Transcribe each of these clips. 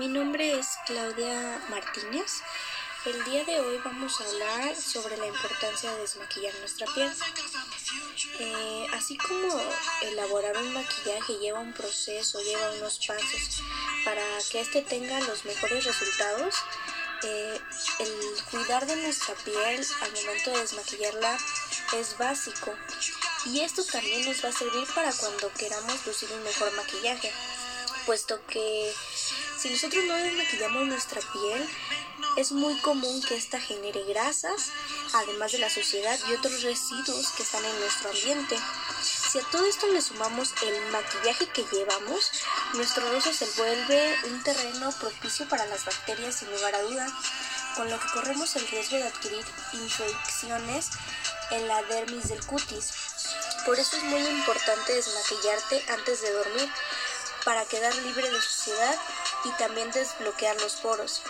Mi nombre es Claudia Martínez. El día de hoy vamos a hablar sobre la importancia de desmaquillar nuestra piel. Eh, así como elaborar un maquillaje lleva un proceso, lleva unos pasos para que éste tenga los mejores resultados, eh, el cuidar de nuestra piel al momento de desmaquillarla es básico y esto también nos va a servir para cuando queramos lucir un mejor maquillaje, puesto que si nosotros no desmaquillamos nuestra piel, es muy común que ésta genere grasas, además de la suciedad y otros residuos que están en nuestro ambiente. Si a todo esto le sumamos el maquillaje que llevamos, nuestro rostro se vuelve un terreno propicio para las bacterias sin lugar a duda, con lo que corremos el riesgo de adquirir infecciones en la dermis del cutis. Por eso es muy importante desmaquillarte antes de dormir para quedar libre de suciedad y también desbloquear los poros.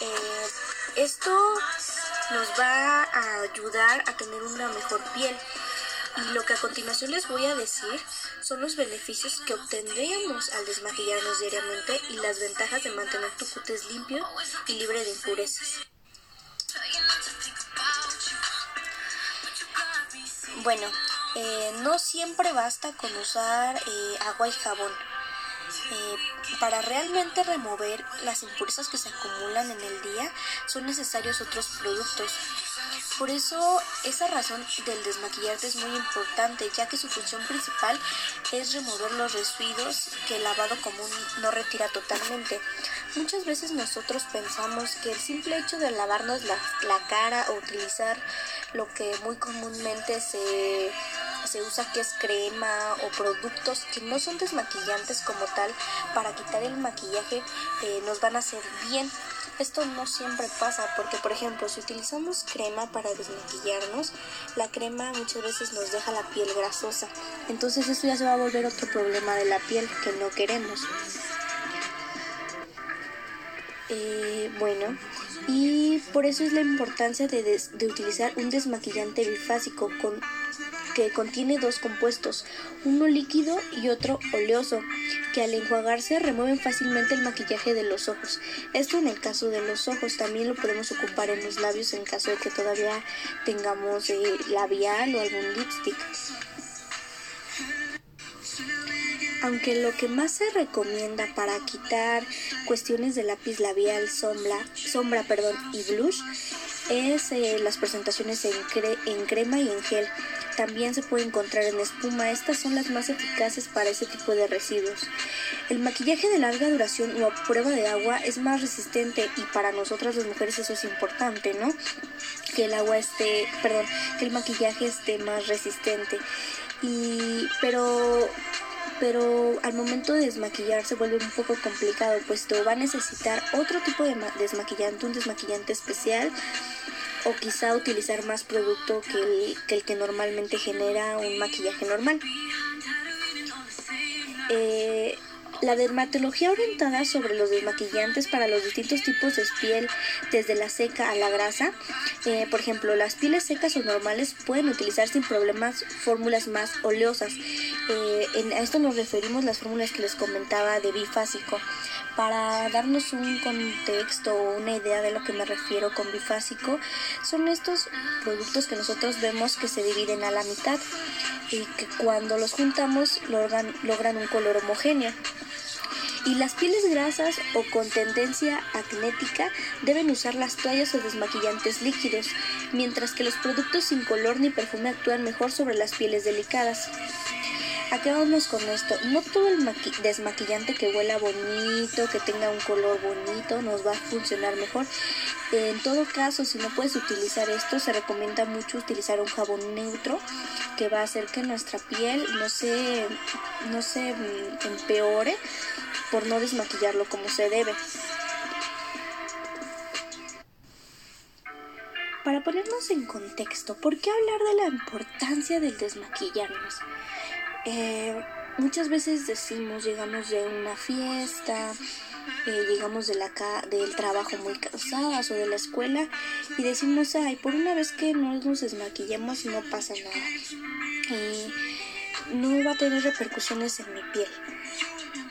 Eh, esto nos va a ayudar a tener una mejor piel. Y lo que a continuación les voy a decir son los beneficios que obtendríamos al desmaquillarnos diariamente y las ventajas de mantener tu cutis limpio y libre de impurezas. Bueno, eh, no siempre basta con usar eh, agua y jabón. Eh, para realmente remover las impurezas que se acumulan en el día son necesarios otros productos. Por eso esa razón del desmaquillarte es muy importante, ya que su función principal es remover los residuos que el lavado común no retira totalmente. Muchas veces nosotros pensamos que el simple hecho de lavarnos la, la cara o utilizar lo que muy comúnmente se se usa que es crema o productos que no son desmaquillantes como tal para quitar el maquillaje eh, nos van a hacer bien. Esto no siempre pasa porque por ejemplo si utilizamos crema para desmaquillarnos, la crema muchas veces nos deja la piel grasosa. Entonces esto ya se va a volver otro problema de la piel que no queremos. Eh, bueno, y por eso es la importancia de, de utilizar un desmaquillante bifásico con que contiene dos compuestos, uno líquido y otro oleoso, que al enjuagarse remueven fácilmente el maquillaje de los ojos. Esto en el caso de los ojos, también lo podemos ocupar en los labios en caso de que todavía tengamos eh, labial o algún lipstick. Aunque lo que más se recomienda para quitar cuestiones de lápiz labial, sombra, sombra perdón, y blush es eh, las presentaciones en, en crema y en gel. También se puede encontrar en espuma. Estas son las más eficaces para ese tipo de residuos. El maquillaje de larga duración o a prueba de agua es más resistente y para nosotras las mujeres eso es importante, ¿no? Que el agua esté, perdón, que el maquillaje esté más resistente. Y pero pero al momento de desmaquillar se vuelve un poco complicado, puesto va a necesitar otro tipo de desmaquillante, un desmaquillante especial o quizá utilizar más producto que el, que normalmente genera un maquillaje normal. Eh, la dermatología orientada sobre los desmaquillantes para los distintos tipos de piel, desde la seca a la grasa. Eh, por ejemplo, las pieles secas o normales pueden utilizar sin problemas fórmulas más oleosas. Eh, a esto nos referimos las fórmulas que les comentaba de bifásico. Para darnos un contexto o una idea de lo que me refiero con bifásico, son estos productos que nosotros vemos que se dividen a la mitad y que cuando los juntamos logran, logran un color homogéneo. Y las pieles grasas o con tendencia acnética deben usar las toallas o desmaquillantes líquidos, mientras que los productos sin color ni perfume actúan mejor sobre las pieles delicadas. Acabamos con esto. No todo el desmaquillante que huela bonito, que tenga un color bonito, nos va a funcionar mejor. En todo caso, si no puedes utilizar esto, se recomienda mucho utilizar un jabón neutro que va a hacer que nuestra piel no se, no se mm, empeore por no desmaquillarlo como se debe. Para ponernos en contexto, ¿por qué hablar de la importancia del desmaquillarnos? Eh, muchas veces decimos, llegamos de una fiesta, eh, llegamos de la del trabajo muy cansadas o de la escuela y decimos, ay, por una vez que no nos desmaquillamos no pasa nada. Y no va a tener repercusiones en mi piel.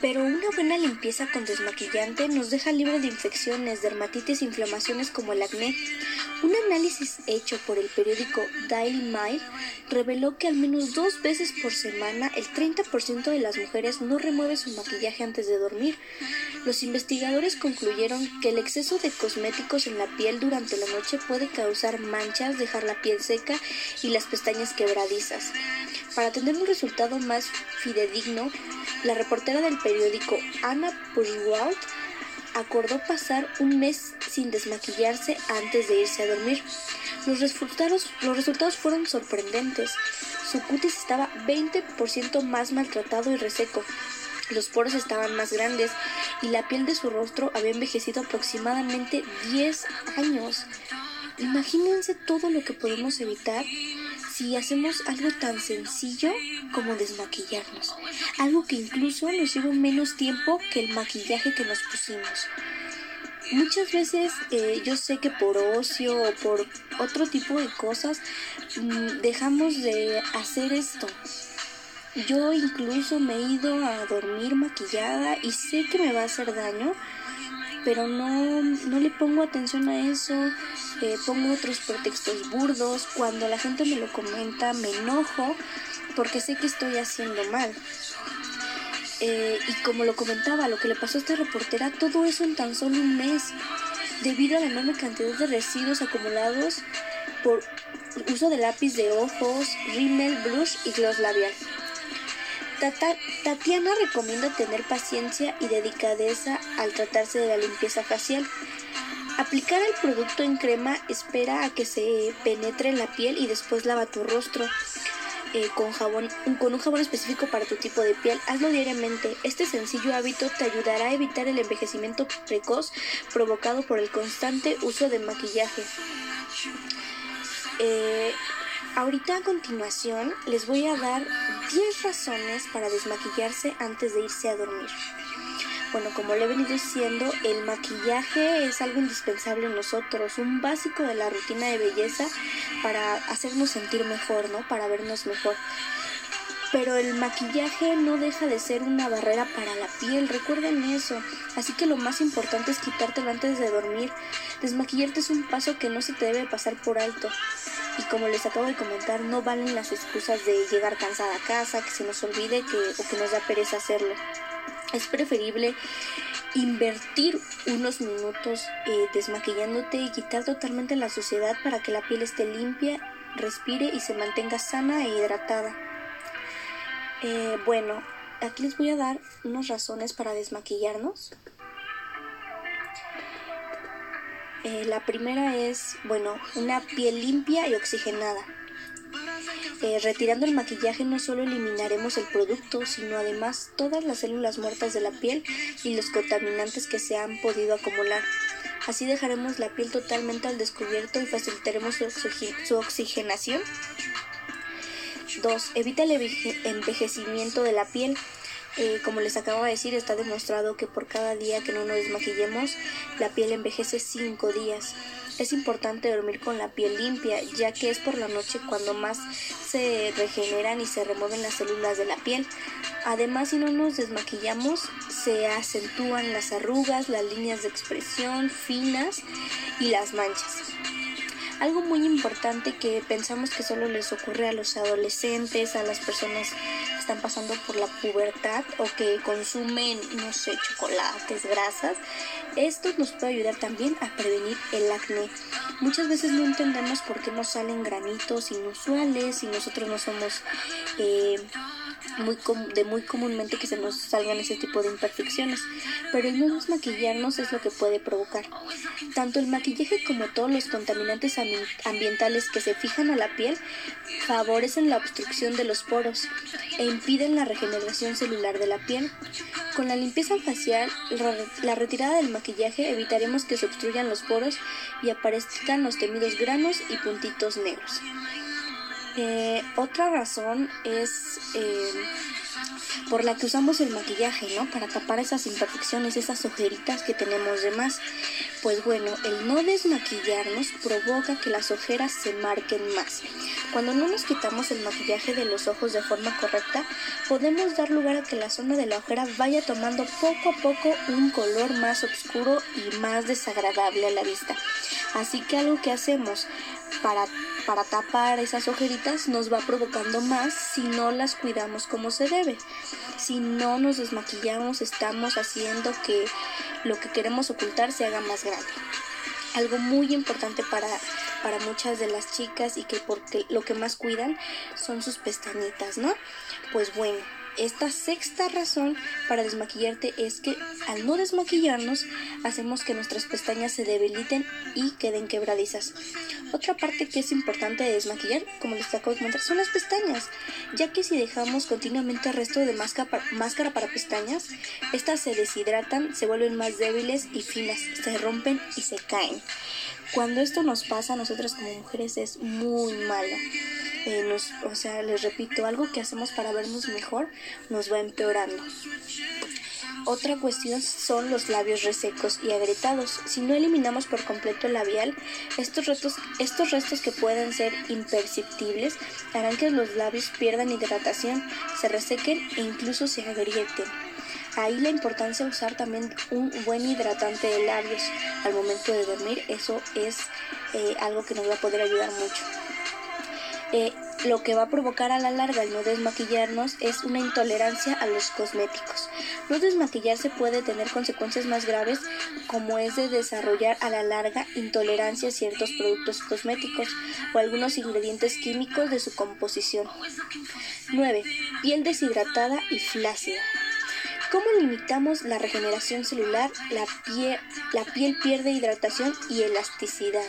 Pero una buena limpieza con desmaquillante nos deja libre de infecciones, dermatitis inflamaciones como el acné. Un análisis hecho por el periódico Daily Mail reveló que al menos dos veces por semana el 30% de las mujeres no remueve su maquillaje antes de dormir. Los investigadores concluyeron que el exceso de cosméticos en la piel durante la noche puede causar manchas, dejar la piel seca y las pestañas quebradizas. Para tener un resultado más fidedigno, la reportera del periódico Anna Bushwald acordó pasar un mes sin desmaquillarse antes de irse a dormir. Los resultados, los resultados fueron sorprendentes. Su cutis estaba 20% más maltratado y reseco. Los poros estaban más grandes y la piel de su rostro había envejecido aproximadamente 10 años. Imagínense todo lo que podemos evitar si hacemos algo tan sencillo como desmaquillarnos, algo que incluso nos lleva menos tiempo que el maquillaje que nos pusimos. Muchas veces eh, yo sé que por ocio o por otro tipo de cosas mm, dejamos de hacer esto. Yo incluso me he ido a dormir maquillada y sé que me va a hacer daño, pero no, no le pongo atención a eso, eh, pongo otros pretextos burdos, cuando la gente me lo comenta me enojo porque sé que estoy haciendo mal. Eh, y como lo comentaba, lo que le pasó a esta reportera, todo eso en tan solo un mes, debido a la enorme cantidad de residuos acumulados por uso de lápiz de ojos, rímel, blush y gloss labial. Tatiana recomienda tener paciencia y dedicadeza al tratarse de la limpieza facial. Aplicar el producto en crema espera a que se penetre en la piel y después lava tu rostro. Eh, con, jabón, con un jabón específico para tu tipo de piel. Hazlo diariamente. Este sencillo hábito te ayudará a evitar el envejecimiento precoz provocado por el constante uso de maquillaje. Eh, ahorita a continuación les voy a dar 10 razones para desmaquillarse antes de irse a dormir. Bueno, como le he venido diciendo, el maquillaje es algo indispensable en nosotros, un básico de la rutina de belleza para hacernos sentir mejor, ¿no? Para vernos mejor. Pero el maquillaje no deja de ser una barrera para la piel, recuerden eso. Así que lo más importante es quitártelo antes de dormir. Desmaquillarte es un paso que no se te debe pasar por alto. Y como les acabo de comentar, no valen las excusas de llegar cansada a casa, que se nos olvide que, o que nos da pereza hacerlo. Es preferible invertir unos minutos eh, desmaquillándote y quitar totalmente la suciedad para que la piel esté limpia, respire y se mantenga sana e hidratada. Eh, bueno, aquí les voy a dar unas razones para desmaquillarnos. Eh, la primera es, bueno, una piel limpia y oxigenada. Eh, retirando el maquillaje no solo eliminaremos el producto, sino además todas las células muertas de la piel y los contaminantes que se han podido acumular. Así dejaremos la piel totalmente al descubierto y facilitaremos su, oxigenación. 2. Evita el envejecimiento de la piel. Eh, como les acabo de decir, está demostrado que por cada día que no nos desmaquillemos, la piel envejece 5 días. Es importante dormir con la piel limpia, ya que es por la noche cuando más se regeneran y se remueven las células de la piel. Además, si no nos desmaquillamos, se acentúan las arrugas, las líneas de expresión finas y las manchas. Algo muy importante que pensamos que solo les ocurre a los adolescentes, a las personas que están pasando por la pubertad o que consumen, no sé, chocolates, grasas, esto nos puede ayudar también a prevenir el acné. Muchas veces no entendemos por qué nos salen granitos inusuales y nosotros no somos eh, muy de muy comúnmente que se nos salgan ese tipo de imperfecciones, pero el no desmaquillarnos es lo que puede provocar. Tanto el maquillaje como todos los contaminantes ambientales que se fijan a la piel favorecen la obstrucción de los poros e impiden la regeneración celular de la piel. Con la limpieza facial, la retirada del maquillaje evitaremos que se obstruyan los poros y aparezcan los temidos granos y puntitos negros. Eh, otra razón es eh, por la que usamos el maquillaje, ¿no? Para tapar esas imperfecciones, esas ojeritas que tenemos de más. Pues bueno, el no desmaquillarnos provoca que las ojeras se marquen más. Cuando no nos quitamos el maquillaje de los ojos de forma correcta, podemos dar lugar a que la zona de la ojera vaya tomando poco a poco un color más oscuro y más desagradable a la vista. Así que algo que hacemos para, para tapar esas ojeritas nos va provocando más si no las cuidamos como se debe. Si no nos desmaquillamos, estamos haciendo que lo que queremos ocultar se haga más grande. Algo muy importante para, para muchas de las chicas y que porque lo que más cuidan son sus pestañitas, ¿no? Pues bueno, esta sexta razón para desmaquillarte es que al no desmaquillarnos hacemos que nuestras pestañas se debiliten y queden quebradizas. Otra parte que es importante de desmaquillar, como les acabo de comentar, son las pestañas, ya que si dejamos continuamente el resto de máscara, para pestañas, estas se deshidratan, se vuelven más débiles y finas, se rompen y se caen. Cuando esto nos pasa a nosotras como mujeres es muy malo. Eh, o sea, les repito, algo que hacemos para vernos mejor nos va empeorando. Otra cuestión son los labios resecos y agrietados. Si no eliminamos por completo el labial, estos restos, estos restos que pueden ser imperceptibles harán que los labios pierdan hidratación, se resequen e incluso se agrieten. Ahí la importancia de usar también un buen hidratante de labios al momento de dormir, eso es eh, algo que nos va a poder ayudar mucho. Eh, lo que va a provocar a la larga el no desmaquillarnos es una intolerancia a los cosméticos. No desmaquillarse puede tener consecuencias más graves como es de desarrollar a la larga intolerancia a ciertos productos cosméticos o algunos ingredientes químicos de su composición. 9. Piel deshidratada y flácida. ¿Cómo limitamos la regeneración celular? La la piel pierde hidratación y elasticidad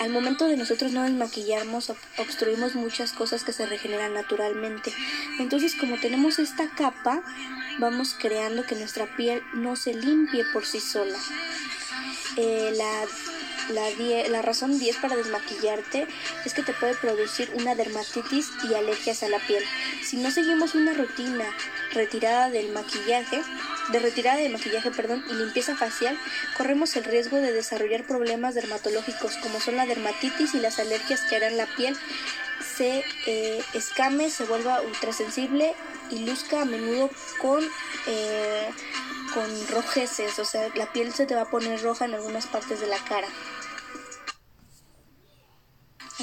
al momento de nosotros no desmaquillarnos, obstruimos muchas cosas que se regeneran naturalmente. Entonces, como tenemos esta capa, vamos creando que nuestra piel no se limpie por sí sola. Eh, la la, razón 10 para desmaquillarte es que te puede producir una dermatitis y alergias a la piel. Si no seguimos una rutina retirada del maquillaje, de retirada de maquillaje, perdón, y limpieza facial, corremos el riesgo de desarrollar problemas dermatológicos como son la dermatitis y las alergias que harán la piel se eh, escame, se vuelva ultrasensible y luzca a menudo con eh, con rojeces, o sea, la piel se te va a poner roja en algunas partes de la cara.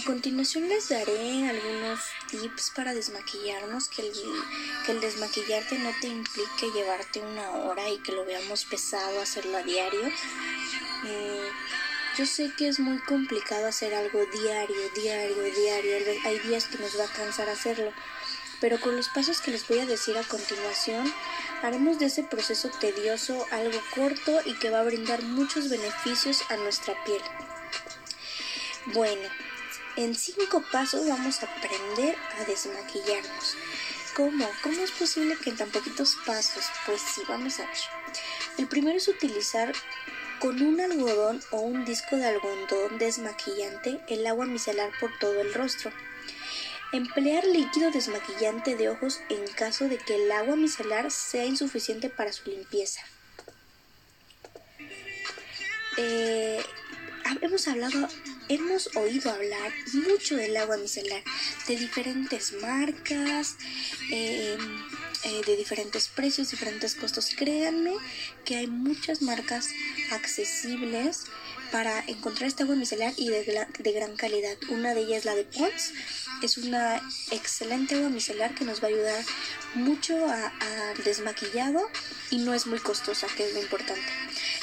Continuación les daré algunos tips para desmaquillarnos, que el, que el desmaquillarte no te implique llevarte una hora y que lo veamos pesado hacerlo a diario. Eh, yo sé que es muy complicado hacer algo diario, diario, diario. Hay días que nos va a cansar hacerlo. Pero con los pasos que les voy a decir a continuación, haremos de ese proceso tedioso algo corto y que va a brindar muchos beneficios a nuestra piel. Bueno, en cinco pasos vamos a aprender a desmaquillarnos. ¿Cómo? ¿Cómo es posible que en tan poquitos pasos? Pues sí, vamos a ver. El primero es utilizar con un algodón o un disco de algodón desmaquillante el agua micelar por todo el rostro. Emplear líquido desmaquillante de ojos en caso de que el agua micelar sea insuficiente para su limpieza. Eh, hemos hablado hemos oído hablar mucho del agua micelar, de diferentes marcas, em, eh, de diferentes precios, diferentes costos. Créanme que hay muchas marcas accesibles para encontrar este agua micelar y de, gran calidad. Una de ellas es la de Pons. Es una excelente agua micelar que nos va a ayudar mucho al desmaquillado y no es muy costosa, que es lo importante.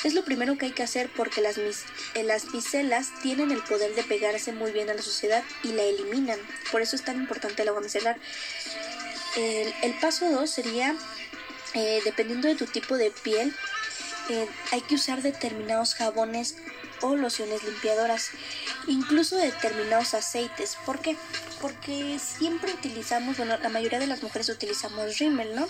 Es lo primero que hay que hacer porque las, eh, las micelas tienen el poder de pegarse muy bien a la suciedad y la eliminan. Por eso es tan importante el agua micelar. El, paso 2 sería, eh, dependiendo de tu tipo de piel, eh, hay que usar determinados jabones o lociones limpiadoras, incluso determinados aceites. ¿Por qué? Porque siempre utilizamos, bueno, la mayoría de las mujeres utilizamos rímel, ¿no?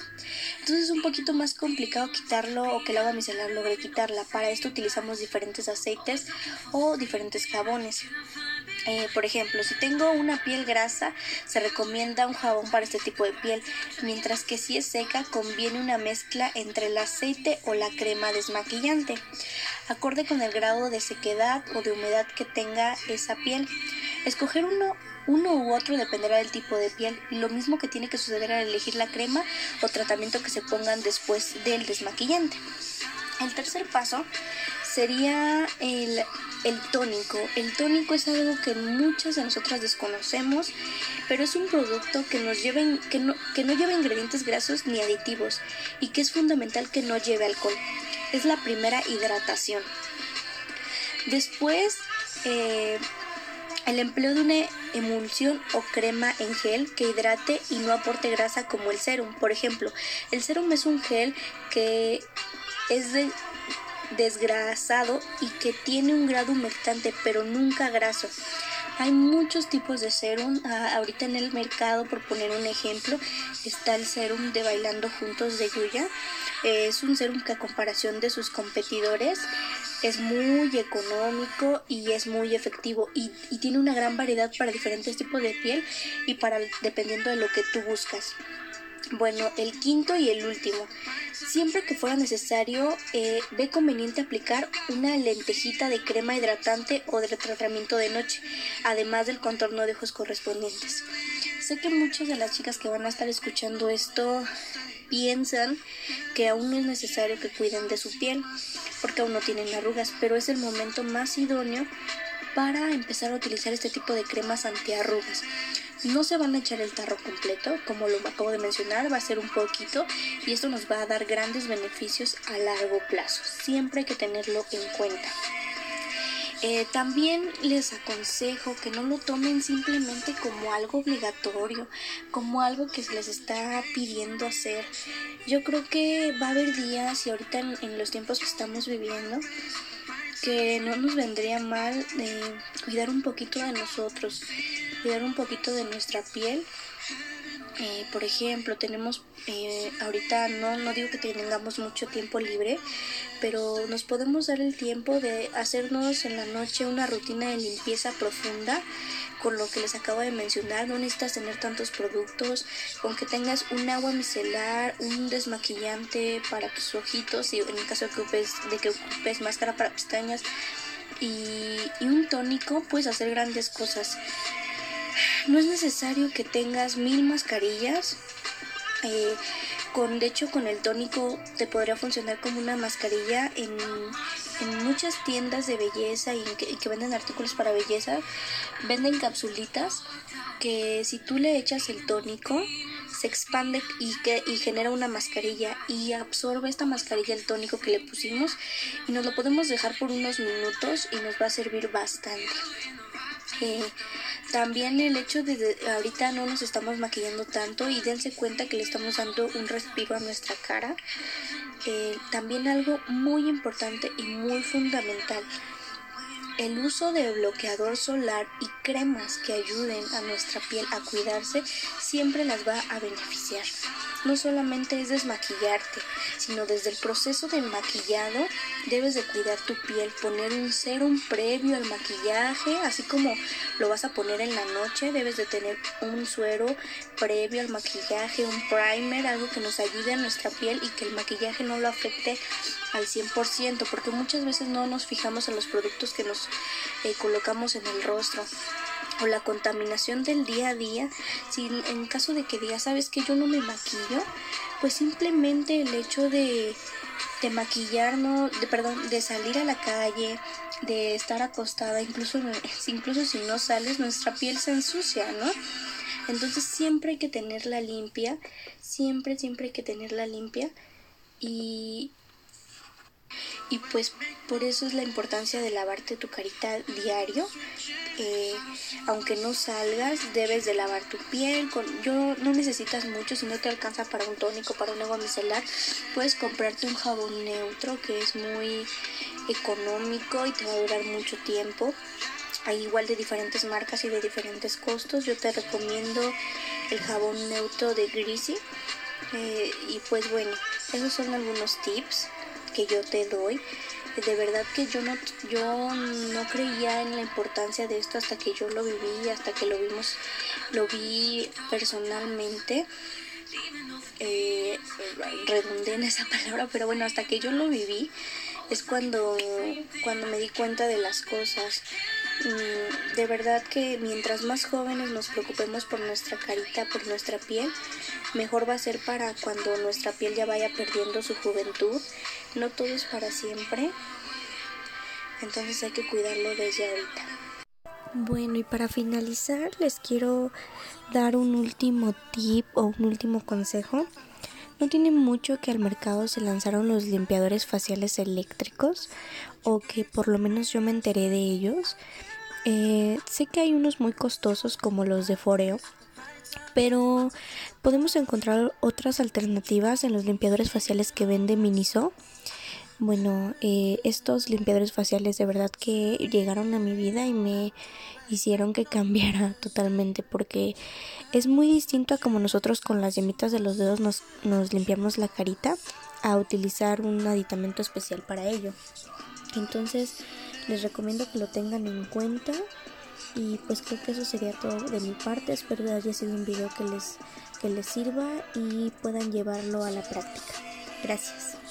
Entonces es un poquito más complicado quitarlo o que el agua micelar logre quitarla. Para esto utilizamos diferentes aceites o diferentes jabones. Eh, por ejemplo, si tengo una piel grasa, se recomienda un jabón para este tipo de piel, mientras que si es seca, conviene una mezcla entre el aceite o la crema desmaquillante, acorde con el grado de sequedad o de humedad que tenga esa piel. Escoger uno, uno u otro dependerá del tipo de piel, lo mismo que tiene que suceder al elegir la crema o tratamiento que se pongan después del desmaquillante. El tercer paso sería el, tónico. El tónico es algo que muchas de nosotras desconocemos, pero es un producto que, nos que no lleva ingredientes grasos ni aditivos y que es fundamental que no lleve alcohol. Es la primera hidratación. Después, eh, el empleo de una emulsión o crema en gel que hidrate y no aporte grasa como el serum. Por ejemplo, el serum es un gel que es de desgrasado y que tiene un grado humectante pero nunca graso. Hay muchos tipos de serum. Ah, ahorita en el mercado, por poner un ejemplo, está el serum de Bailando Juntos de Yuya. es un serum que a comparación de sus competidores es muy económico y es muy efectivo y, y tiene una gran variedad para diferentes tipos de piel y para dependiendo de lo que tú buscas. Bueno, el quinto y el último. Siempre que fuera necesario, eh, ve conveniente aplicar una lentejita de crema hidratante o de tratamiento de noche, además del contorno de ojos correspondientes. Sé que muchas de las chicas que van a estar escuchando esto piensan que aún no es necesario que cuiden de su piel, porque aún no tienen arrugas, pero es el momento más idóneo para empezar a utilizar este tipo de cremas antiarrugas. No se van a echar el tarro completo, como lo acabo de mencionar, va a ser un poquito y esto nos va a dar grandes beneficios a largo plazo. Siempre hay que tenerlo en cuenta. Eh, también les aconsejo que no lo tomen simplemente como algo obligatorio, como algo que se les está pidiendo hacer. Yo creo que va a haber días y ahorita en, los tiempos que estamos viviendo, que no nos vendría mal eh, cuidar un poquito de nosotros, cuidar un poquito de nuestra piel. Eh, por ejemplo, tenemos eh, ahorita no, no digo que tengamos mucho tiempo libre, pero nos podemos dar el tiempo de hacernos en la noche una rutina de limpieza profunda con lo que les acabo de mencionar, no necesitas tener tantos productos, con que tengas un agua micelar, un desmaquillante para tus ojitos y en el caso de que ocupes, de que ocupes máscara para pestañas y, y un tónico, puedes hacer grandes cosas. No es necesario que tengas mil mascarillas. Eh, con, de hecho, con el tónico te podría funcionar como una mascarilla en, muchas tiendas de belleza y que, venden artículos para belleza. Venden capsulitas que si tú le echas el tónico, se expande y, que, y genera una mascarilla y absorbe esta mascarilla el tónico que le pusimos y nos lo podemos dejar por unos minutos y nos va a servir bastante. Eh, también el hecho de, ahorita no nos estamos maquillando tanto y dense cuenta que le estamos dando un respiro a nuestra cara. Eh, también algo muy importante y muy fundamental. El uso de bloqueador solar y cremas que ayuden a nuestra piel a cuidarse siempre las va a beneficiar. No solamente es desmaquillarte, sino desde el proceso de maquillado debes de cuidar tu piel, poner un serum previo al maquillaje, así como lo vas a poner en la noche, debes de tener un suero previo al maquillaje, un primer, algo que nos ayude a nuestra piel y que el maquillaje no lo afecte al 100%, porque muchas veces no nos fijamos en los productos que nos eh, colocamos en el rostro o la contaminación del día a día, si en caso de que digas, sabes que yo no me maquillo, pues simplemente el hecho de, de maquillarnos, de, perdón, de salir a la calle, de estar acostada, incluso, incluso si no sales, nuestra piel se ensucia, ¿no? Entonces siempre hay que tenerla limpia, siempre, siempre hay que tenerla limpia y, y pues por eso es la importancia de lavarte tu carita diario eh, aunque no salgas, debes de lavar tu piel. Con, yo no necesitas mucho, si no te alcanza para un tónico, para un agua micelar, puedes comprarte un jabón neutro que es muy económico y te va a durar mucho tiempo. Hay igual de diferentes marcas y de diferentes costos. Yo te recomiendo el jabón neutro de Greasy. Eh, y pues bueno, esos son algunos tips que yo te doy De verdad que yo no, yo no creía en la importancia de esto hasta que yo lo viví, hasta que lo vimos, lo vi personalmente. Eh, redundé en esa palabra, pero bueno, hasta que yo lo viví es cuando, cuando me di cuenta de las cosas. Mm, de verdad que mientras más jóvenes nos preocupemos por nuestra carita, por nuestra piel, mejor va a ser para cuando nuestra piel ya vaya perdiendo su juventud. No todo es para siempre. Entonces hay que cuidarlo desde ahorita. Bueno, y para finalizar les quiero dar un último tip o un último consejo. No tiene mucho que al mercado se lanzaron los limpiadores faciales eléctricos o que por lo menos yo me enteré de ellos. Eh, sé que hay unos muy costosos como los de Foreo, pero podemos encontrar otras alternativas en los limpiadores faciales que vende Miniso. Bueno, eh, estos limpiadores faciales de verdad que llegaron a mi vida y me hicieron que cambiara totalmente porque es muy distinto a como nosotros con las yemitas de los dedos nos, nos limpiamos la carita a utilizar un aditamento especial para ello. Entonces les recomiendo que lo tengan en cuenta y pues creo que eso sería todo de mi parte. Espero que haya sido un video que les, que les sirva y puedan llevarlo a la práctica. Gracias.